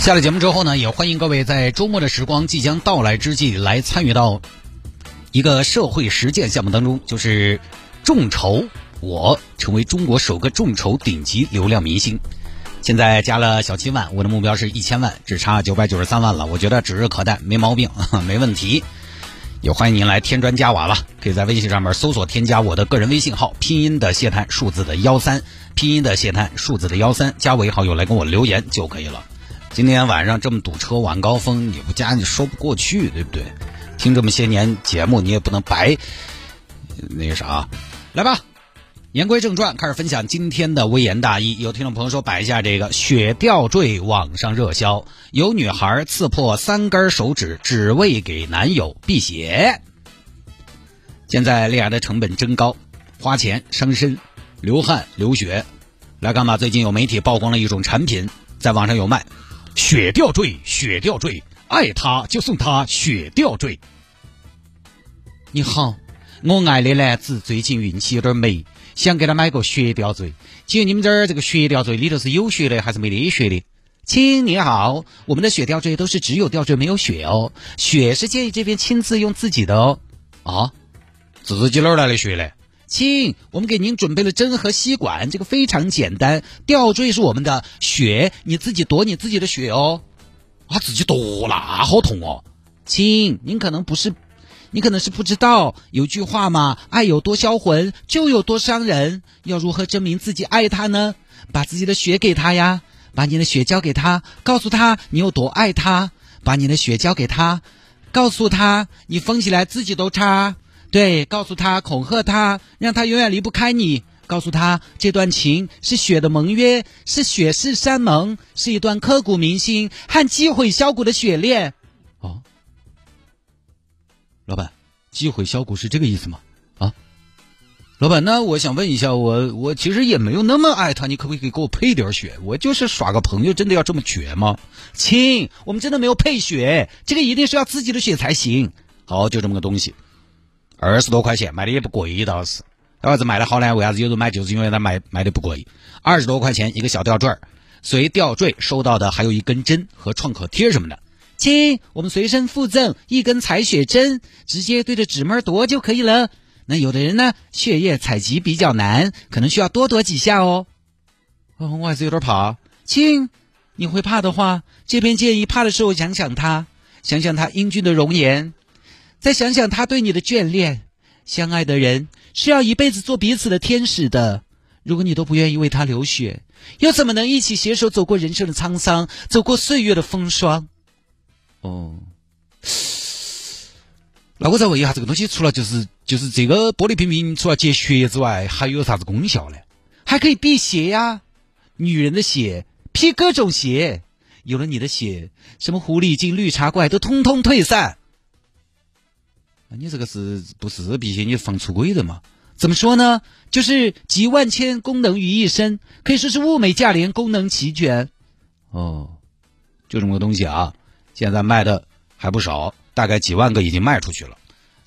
下了节目之后呢，也欢迎各位在周末的时光即将到来之际，来参与到一个社会实践项目当中，就是众筹我成为中国首个众筹顶级流量明星。现在加了小七万，我的目标是一千万，只差九百九十三万了。我觉得指日可待，没毛病，没问题。也欢迎您来添砖加瓦了，可以在微信上面搜索添加我的个人微信号，拼音的谢探，数字的幺三，拼音的谢探，数字的幺三，加为好友来跟我留言就可以了。今天晚上这么堵车，晚高峰，你不加你说不过去，对不对？听这么些年节目，你也不能白那个啥，来吧。言归正传，开始分享今天的微言大义。有听众朋友说摆一下这个雪吊坠，网上热销，有女孩刺破三根手指，只为给男友辟邪。现在恋爱的成本真高，花钱伤身，流汗流血。来干嘛，最近有媒体曝光了一种产品，在网上有卖。雪吊坠，雪吊坠，爱他就送他雪吊坠。你好，我爱的男子最近运气有点霉，想给他买个雪吊坠。请问你们这儿这个雪吊坠里头是有血的还是没得血的？亲，你好，我们的雪吊坠都是只有吊坠没有血哦，血是建议这边亲自用自己的哦。啊，自己哪儿来的血嘞？亲，我们给您准备了针和吸管，这个非常简单。吊坠是我们的血，你自己夺你自己的血哦。啊，自己夺那好痛哦。亲，您可能不是，你可能是不知道，有句话嘛，爱有多销魂，就有多伤人。要如何证明自己爱他呢？把自己的血给他呀，把你的血交给他，告诉他你有多爱他。把你的血交给他，告诉他你疯起来自己都差。对，告诉他，恐吓他，让他永远离不开你。告诉他，这段情是血的盟约，是血誓山盟，是一段刻骨铭心和击毁销骨的血恋。哦，老板，击毁销骨是这个意思吗？啊，老板，那我想问一下，我我其实也没有那么爱他，你可不可以给我配点血？我就是耍个朋友，真的要这么绝吗？亲，我们真的没有配血，这个一定是要自己的血才行。好，就这么个东西。二十多块钱卖的也不贵，倒是。为啥子卖的好呢？为啥子有人买？就是因为它卖卖的不贵。二十多块钱一个小吊坠儿，随吊坠收到的还有一根针和创可贴什么的。亲，我们随身附赠一根采血针，直接对着指门夺就可以了。那有的人呢，血液采集比较难，可能需要多夺几下哦。哦，我还是有点怕。亲，你会怕的话，这边建议怕的时候想想他，想想他英俊的容颜。再想想他对你的眷恋，相爱的人是要一辈子做彼此的天使的。如果你都不愿意为他流血，又怎么能一起携手走过人生的沧桑，走过岁月的风霜？哦，那我再问一下，这个东西除了就是就是这个玻璃瓶瓶，除了解血之外，还有啥子功效呢？还可以辟邪呀，女人的血辟各种邪，有了你的血，什么狐狸精、绿茶怪都通通退散。你这个是不是辟邪？你防出轨的嘛？怎么说呢？就是集万千功能于一身，可以说是物美价廉，功能齐全。哦，就这么个东西啊！现在卖的还不少，大概几万个已经卖出去了。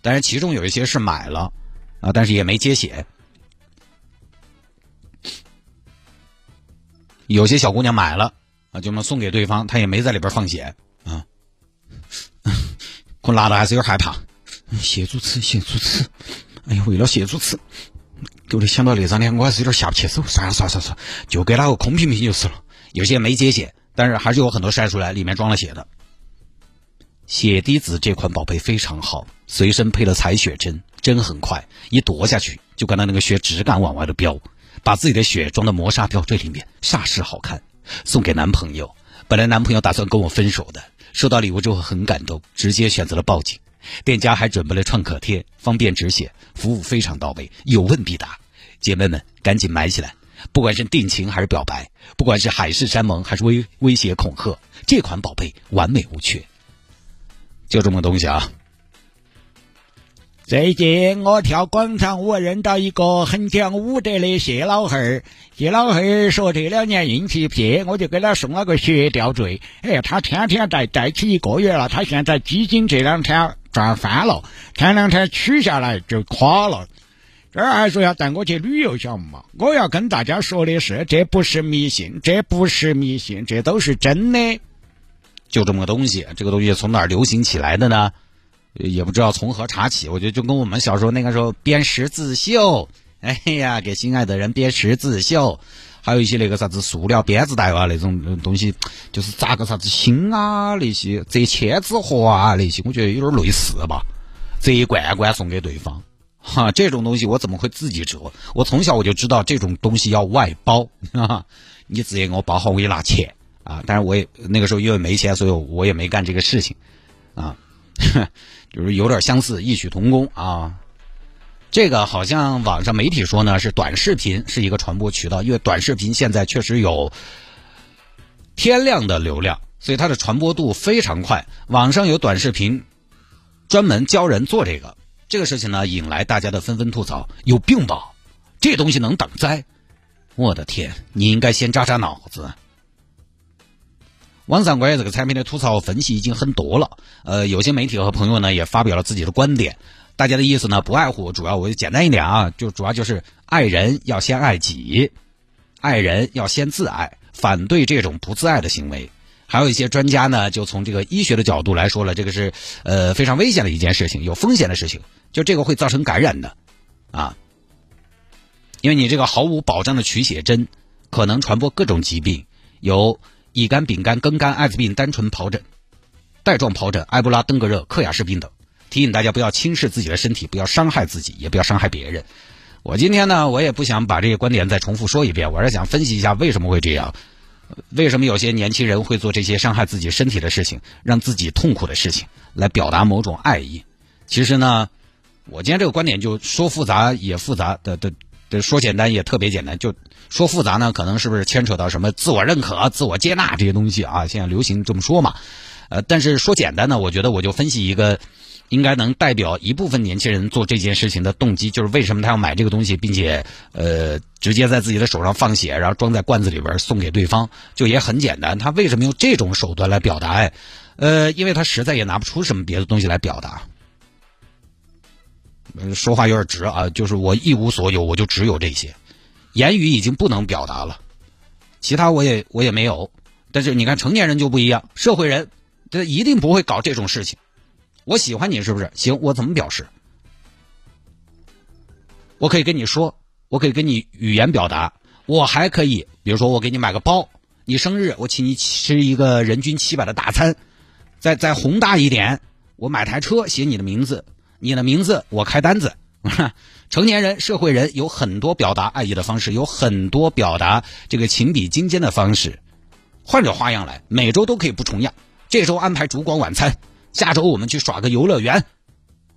但是其中有一些是买了啊，但是也没接血。有些小姑娘买了啊，就能送给对方，她也没在里边放血啊。我拉的还是有点害怕。谢主持，谢主持。哎呀，为了谢主持，给我想到那张脸，我还是有点下不去手。算了算了算了，就给那个空瓶瓶就是了。有些没接血，但是还是有很多晒出来里面装了血的。血滴子这款宝贝非常好，随身配了采血针，针很快，一夺下去就看到那个血直感往外的飙。把自己的血装到磨砂吊坠里面，煞是好看。送给男朋友，本来男朋友打算跟我分手的，收到礼物之后很感动，直接选择了报警。店家还准备了创可贴，方便止血，服务非常到位，有问必答。姐妹们，赶紧买起来！不管是定情还是表白，不管是海誓山盟还是威威胁恐吓，这款宝贝完美无缺。就这么个东西啊。最近我跳广场舞认到一个很讲武德的谢老汉儿，谢老汉儿说这两年运气撇，我就给他送了个血吊坠。哎，他天天戴，戴起一个月了，他现在基金这两天赚翻了，前两天取下来就垮了。这儿还说要带我去旅游，晓得嘛？我要跟大家说的是，这不是迷信，这不是迷信，这都是真的。就这么个东西，这个东西从哪儿流行起来的呢？也不知道从何查起。我觉得就跟我们小时候那个时候编十字绣，哎呀，给心爱的人编十字绣，还有一些那个啥子塑料编织袋啊那种东西，就是扎个啥子心啊那些，折千纸鹤啊那些，我觉得有点类似吧。折一罐罐送给对方，哈，这种东西我怎么会自己折？我从小我就知道这种东西要外包，哈，你直接给我包好，我给你拿钱啊。但是我也那个时候因为没钱，所以我也没干这个事情，啊。就是有点相似，异曲同工啊。这个好像网上媒体说呢，是短视频是一个传播渠道，因为短视频现在确实有天量的流量，所以它的传播度非常快。网上有短视频专门教人做这个，这个事情呢，引来大家的纷纷吐槽：有病吧？这东西能挡灾？我的天，你应该先扎扎脑子。网上关于这个产品的吐槽分析已经很多了，呃，有些媒体和朋友呢也发表了自己的观点，大家的意思呢不爱护，主要我就简单一点啊，就主要就是爱人要先爱己，爱人要先自爱，反对这种不自爱的行为。还有一些专家呢就从这个医学的角度来说了，这个是呃非常危险的一件事情，有风险的事情，就这个会造成感染的，啊，因为你这个毫无保障的取血针，可能传播各种疾病，有。乙肝、丙肝、庚肝、艾滋病、单纯疱疹、带状疱疹、埃博拉、登革热、克雅氏病等，提醒大家不要轻视自己的身体，不要伤害自己，也不要伤害别人。我今天呢，我也不想把这些观点再重复说一遍，我是想分析一下为什么会这样，为什么有些年轻人会做这些伤害自己身体的事情，让自己痛苦的事情，来表达某种爱意。其实呢，我今天这个观点就说复杂也复杂的的的。说简单也特别简单，就说复杂呢，可能是不是牵扯到什么自我认可、自我接纳这些东西啊？现在流行这么说嘛？呃，但是说简单呢，我觉得我就分析一个，应该能代表一部分年轻人做这件事情的动机，就是为什么他要买这个东西，并且呃直接在自己的手上放血，然后装在罐子里边送给对方，就也很简单。他为什么用这种手段来表达爱？呃，因为他实在也拿不出什么别的东西来表达。说话有点直啊，就是我一无所有，我就只有这些，言语已经不能表达了，其他我也我也没有。但是你看成年人就不一样，社会人他一定不会搞这种事情。我喜欢你是不是？行，我怎么表示？我可以跟你说，我可以跟你语言表达，我还可以，比如说我给你买个包，你生日我请你吃一个人均七百的大餐，再再宏大一点，我买台车写你的名字。你的名字我开单子。成年人、社会人有很多表达爱意的方式，有很多表达这个情比金坚的方式。换着花样来，每周都可以不重样。这周安排烛光晚餐，下周我们去耍个游乐园，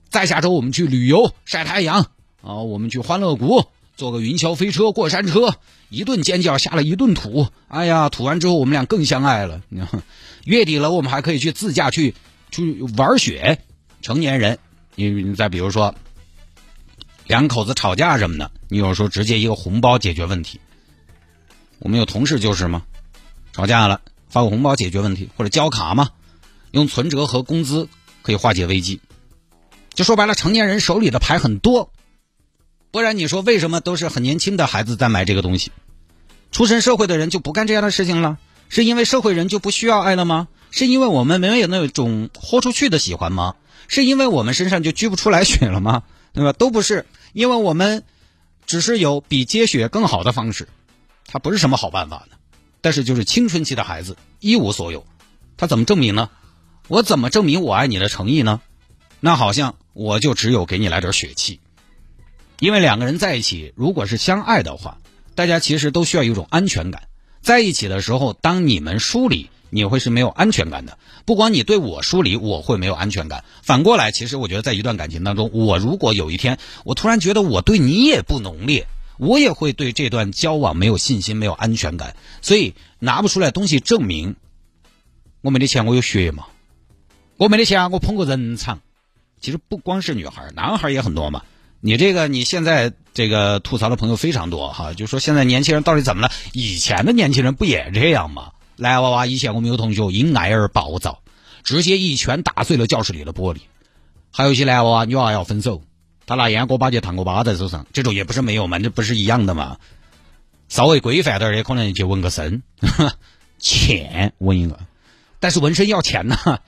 再下周我们去旅游晒太阳啊，我们去欢乐谷坐个云霄飞车、过山车，一顿尖叫下了一顿吐。哎呀，吐完之后我们俩更相爱了。月底了，我们还可以去自驾去去玩雪。成年人。你你再比如说，两口子吵架什么的，你有时候直接一个红包解决问题。我们有同事就是嘛，吵架了发个红包解决问题，或者交卡嘛，用存折和工资可以化解危机。就说白了，成年人手里的牌很多，不然你说为什么都是很年轻的孩子在买这个东西？出身社会的人就不干这样的事情了？是因为社会人就不需要爱了吗？是因为我们没有那种豁出去的喜欢吗？是因为我们身上就掬不出来血了吗？对吧？都不是，因为我们只是有比接血更好的方式，它不是什么好办法呢。但是就是青春期的孩子一无所有，他怎么证明呢？我怎么证明我爱你的诚意呢？那好像我就只有给你来点血气，因为两个人在一起，如果是相爱的话，大家其实都需要一种安全感。在一起的时候，当你们疏离。你会是没有安全感的，不光你对我疏离，我会没有安全感。反过来，其实我觉得在一段感情当中，我如果有一天我突然觉得我对你也不浓烈，我也会对这段交往没有信心、没有安全感。所以拿不出来东西证明我没得钱，我有血吗？我没得钱，我捧个人场。其实不光是女孩，男孩也很多嘛。你这个你现在这个吐槽的朋友非常多哈，就说现在年轻人到底怎么了？以前的年轻人不也这样吗？男娃娃以前我们有同学因爱而暴躁，直接一拳打碎了教室里的玻璃。还有一些男娃娃女娃要分手，他拿烟锅把去烫个疤在手上，这种也不是没有嘛，这不是一样的嘛？稍微规范点儿也可能去纹个身，钱纹一个，但是纹身要钱呐。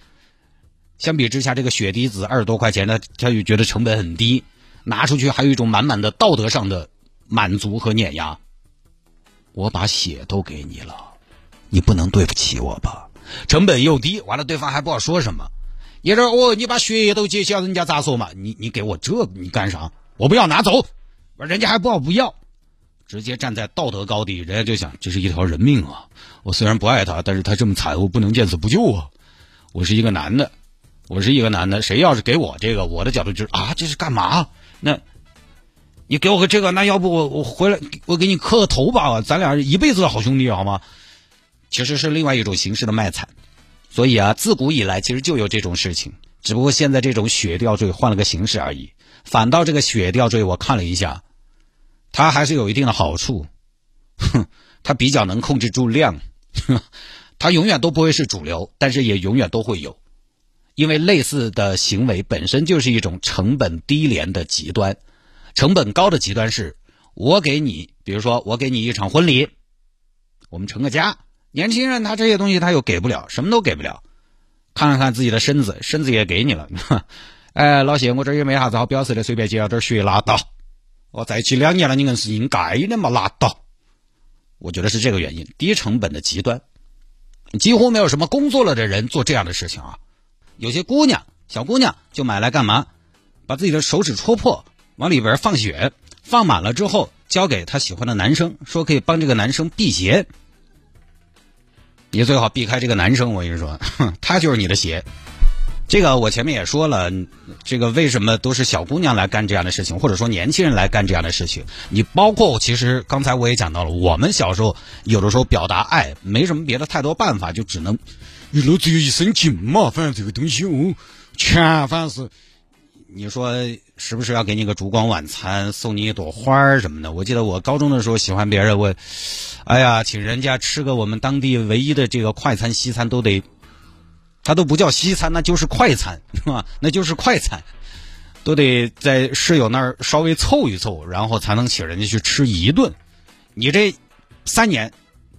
相比之下，这个血滴子二十多块钱呢，他就觉得成本很低，拿出去还有一种满满的道德上的满足和碾压。我把血都给你了，你不能对不起我吧？成本又低，完了对方还不好说什么。也是哦，你把血都结下，人家咋说嘛？你你给我这你干啥？我不要拿走，人家还不好不要，直接站在道德高地，人家就想这是一条人命啊！我虽然不爱他，但是他这么惨，我不能见死不救啊！我是一个男的。我是一个男的，谁要是给我这个，我的角度就是啊，这是干嘛？那，你给我个这个，那要不我我回来我给你磕个头吧，咱俩一辈子的好兄弟好吗？其实是另外一种形式的卖惨，所以啊，自古以来其实就有这种事情，只不过现在这种血吊坠换了个形式而已。反倒这个血吊坠，我看了一下，它还是有一定的好处，哼，它比较能控制住量，它永远都不会是主流，但是也永远都会有。因为类似的行为本身就是一种成本低廉的极端，成本高的极端是，我给你，比如说我给你一场婚礼，我们成个家。年轻人他这些东西他又给不了，什么都给不了。看了看自己的身子，身子也给你了。哎，老谢，我这也没啥子好表示的，随便接了点血拉倒。我在一起两年了，你硬是应该的嘛，拉倒。我觉得是这个原因，低成本的极端，几乎没有什么工作了的人做这样的事情啊。有些姑娘，小姑娘就买来干嘛？把自己的手指戳破，往里边放血，放满了之后交给她喜欢的男生，说可以帮这个男生辟邪。你最好避开这个男生，我跟你说，他就是你的邪。这个我前面也说了，这个为什么都是小姑娘来干这样的事情，或者说年轻人来干这样的事情？你包括其实刚才我也讲到了，我们小时候有的时候表达爱没什么别的太多办法，就只能。你露只有一身劲嘛，反正这个东西哦，全反是，你说是不是要给你个烛光晚餐，送你一朵花儿什么的？我记得我高中的时候喜欢别人，我，哎呀，请人家吃个我们当地唯一的这个快餐西餐都得，它都不叫西餐，那就是快餐，是吧？那就是快餐，都得在室友那儿稍微凑一凑，然后才能请人家去吃一顿。你这三年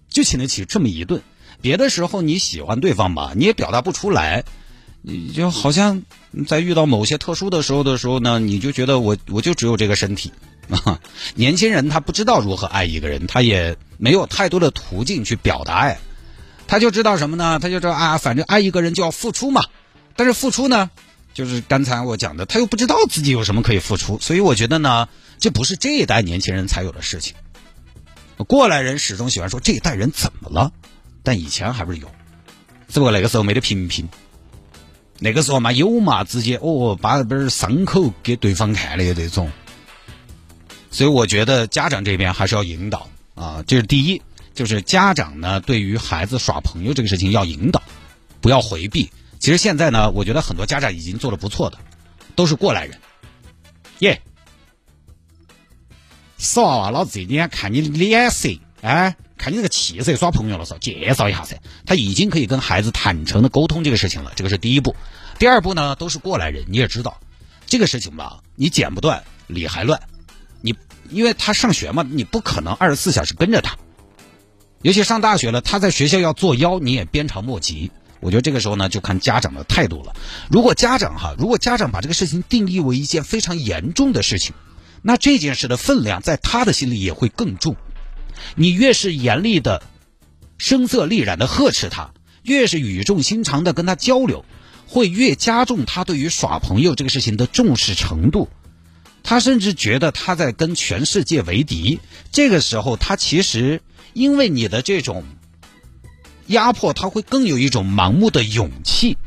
就请得起这么一顿。别的时候你喜欢对方吧，你也表达不出来，你就好像在遇到某些特殊的时候的时候呢，你就觉得我我就只有这个身体啊。年轻人他不知道如何爱一个人，他也没有太多的途径去表达爱，他就知道什么呢？他就知道啊，反正爱一个人就要付出嘛。但是付出呢，就是刚才我讲的，他又不知道自己有什么可以付出，所以我觉得呢，这不是这一代年轻人才有的事情。过来人始终喜欢说这一代人怎么了？但以前还不是有，只不过那个时候没得屏屏，那个时候嘛有嘛，直接哦把那本伤口给对方看的这种，所以我觉得家长这边还是要引导啊，这是第一，就是家长呢对于孩子耍朋友这个事情要引导，不要回避。其实现在呢，我觉得很多家长已经做的不错的，都是过来人，耶，死娃娃，老子今天看你脸色，哎。看你这个气色，耍朋友了是介绍一下噻。他已经可以跟孩子坦诚的沟通这个事情了，这个是第一步。第二步呢，都是过来人，你也知道，这个事情吧，你剪不断，理还乱。你因为他上学嘛，你不可能二十四小时跟着他。尤其上大学了，他在学校要作妖，你也鞭长莫及。我觉得这个时候呢，就看家长的态度了。如果家长哈，如果家长把这个事情定义为一件非常严重的事情，那这件事的分量在他的心里也会更重。你越是严厉的、声色厉然的呵斥他，越是语重心长的跟他交流，会越加重他对于耍朋友这个事情的重视程度。他甚至觉得他在跟全世界为敌。这个时候，他其实因为你的这种压迫，他会更有一种盲目的勇气。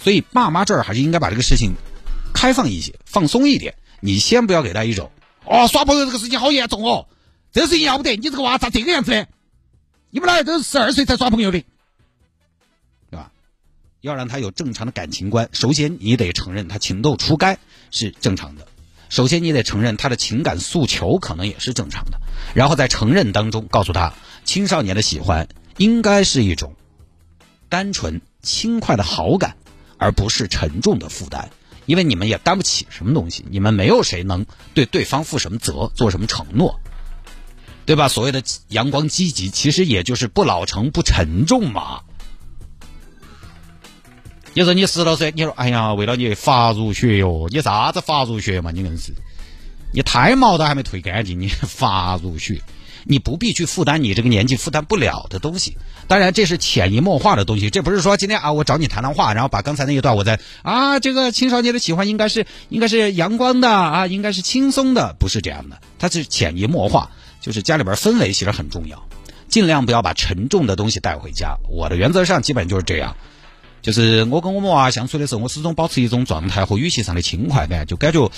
所以，爸妈这儿还是应该把这个事情开放一些、放松一点。你先不要给他一种。哦，耍朋友这个事情好严重哦，这个事情要不得，你这个娃咋这个样子呢？你们俩都是十二岁才耍朋友的，对吧？要让他有正常的感情观，首先你得承认他情窦初开是正常的，首先你得承认他的情感诉求可能也是正常的，然后在承认当中告诉他，青少年的喜欢应该是一种单纯轻快的好感，而不是沉重的负担，因为你们也担不起什么东西，你们没有谁能对对方负什么责，做什么承诺。对吧？所谓的阳光积极，其实也就是不老成、不沉重嘛。你说你十多岁，你说哎呀，为了你发如雪哟，你啥子发如雪嘛？你硬是，你胎毛都还没退干净，你发如雪，你不必去负担你这个年纪负担不了的东西。当然，这是潜移默化的东西，这不是说今天啊，我找你谈谈话，然后把刚才那一段我在啊，这个青少年的喜欢应该是应该是阳光的啊，应该是轻松的，不是这样的，它是潜移默化。就是家里边氛围其实很重要，尽量不要把沉重的东西带回家。我的原则上基本就是这样，就是我跟我们娃相处的时候，我始终保持一种状态和语气上的轻快感，就感觉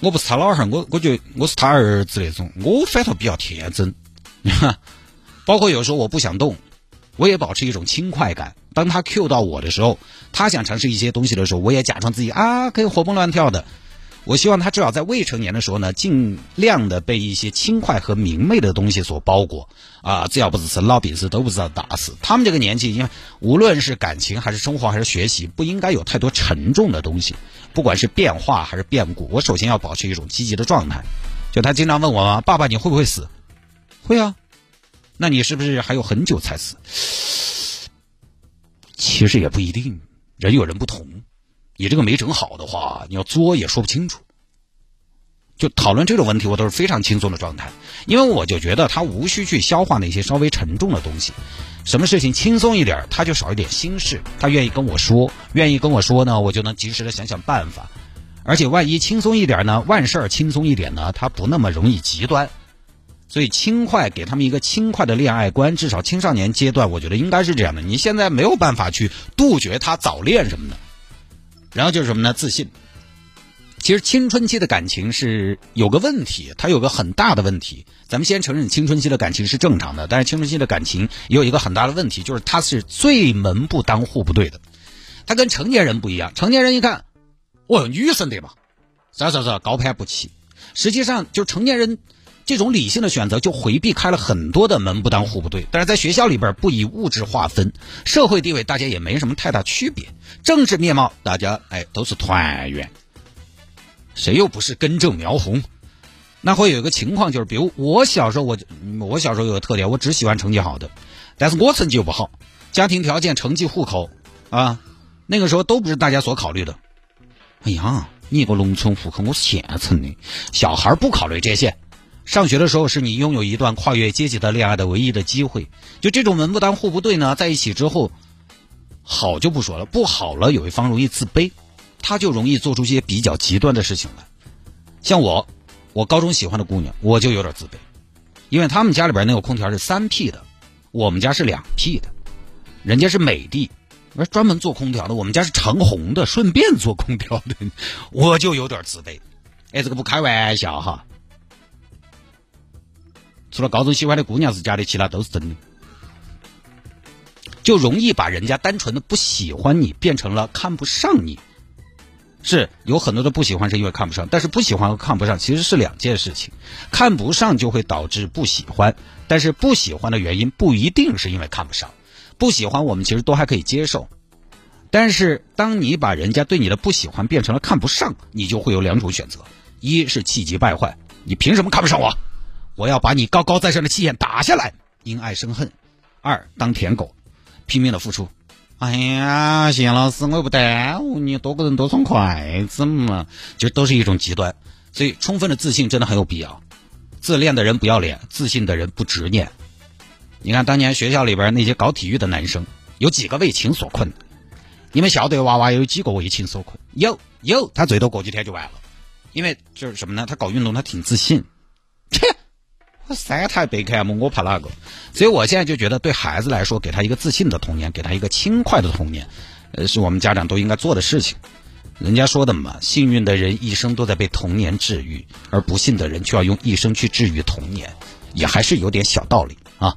我不是他老汉儿，我我觉得我是他儿子那种，我反倒比较天真。包括有时候我不想动，我也保持一种轻快感。当他 Q 到我的时候，他想尝试一些东西的时候，我也假装自己啊可以活蹦乱跳的。我希望他至少在未成年的时候呢，尽量的被一些轻快和明媚的东西所包裹啊！只要不是生老病死，都不知道打死。他们这个年纪，因为无论是感情还是生活还是学习，不应该有太多沉重的东西。不管是变化还是变故，我首先要保持一种积极的状态。就他经常问我嘛：“爸爸，你会不会死？”“会啊。”“那你是不是还有很久才死？”其实也不一定，人有人不同。你这个没整好的话，你要作也说不清楚。就讨论这种问题，我都是非常轻松的状态，因为我就觉得他无需去消化那些稍微沉重的东西，什么事情轻松一点，他就少一点心事。他愿意跟我说，愿意跟我说呢，我就能及时的想想办法。而且万一轻松一点呢，万事儿轻松一点呢，他不那么容易极端。所以轻快，给他们一个轻快的恋爱观，至少青少年阶段，我觉得应该是这样的。你现在没有办法去杜绝他早恋什么的。然后就是什么呢？自信。其实青春期的感情是有个问题，它有个很大的问题。咱们先承认青春期的感情是正常的，但是青春期的感情也有一个很大的问题，就是它是最门不当户不对的。它跟成年人不一样，成年人一看，哦，女生对吧？啥啥啥，高攀不起。实际上，就成年人。这种理性的选择就回避开了很多的门不当户不对，但是在学校里边不以物质划分，社会地位大家也没什么太大区别，政治面貌大家哎都是团圆，谁又不是根正苗红？那会有一个情况就是，比如我小时候我我小时候有个特点，我只喜欢成绩好的，但是我成绩又不好，家庭条件、成绩、户口啊，那个时候都不是大家所考虑的。哎呀，你一个农村户口，我县城的，小孩不考虑这些。上学的时候是你拥有一段跨越阶级的恋爱的唯一的机会，就这种门不当户不对呢，在一起之后，好就不说了，不好了有一方容易自卑，他就容易做出一些比较极端的事情来。像我，我高中喜欢的姑娘，我就有点自卑，因为他们家里边那个空调是三 P 的，我们家是两 P 的，人家是美的，专门做空调的，我们家是长虹的，顺便做空调的，我就有点自卑。哎，这个不开玩笑哈。除了高中喜欢的姑娘是假的，其他都是真的，就容易把人家单纯的不喜欢你变成了看不上你。是有很多的不喜欢是因为看不上，但是不喜欢和看不上其实是两件事情。看不上就会导致不喜欢，但是不喜欢的原因不一定是因为看不上。不喜欢我们其实都还可以接受，但是当你把人家对你的不喜欢变成了看不上，你就会有两种选择：一是气急败坏，你凭什么看不上我？我要把你高高在上的气焰打下来，因爱生恨；二当舔狗，拼命的付出。哎呀，谢老师，我又不耽误你，多个人多双筷子嘛，就都是一种极端。所以，充分的自信真的很有必要。自恋的人不要脸，自信的人不执念。你看，当年学校里边那些搞体育的男生，有几个为情所困的？你们校队娃娃有几个为情所困？有有，他最多过几天就完了。因为就是什么呢？他搞运动，他挺自信。切。三台贝克汉姆，我怕哪个？所以我现在就觉得，对孩子来说，给他一个自信的童年，给他一个轻快的童年，呃，是我们家长都应该做的事情。人家说的嘛，幸运的人一生都在被童年治愈，而不幸的人却要用一生去治愈童年，也还是有点小道理啊。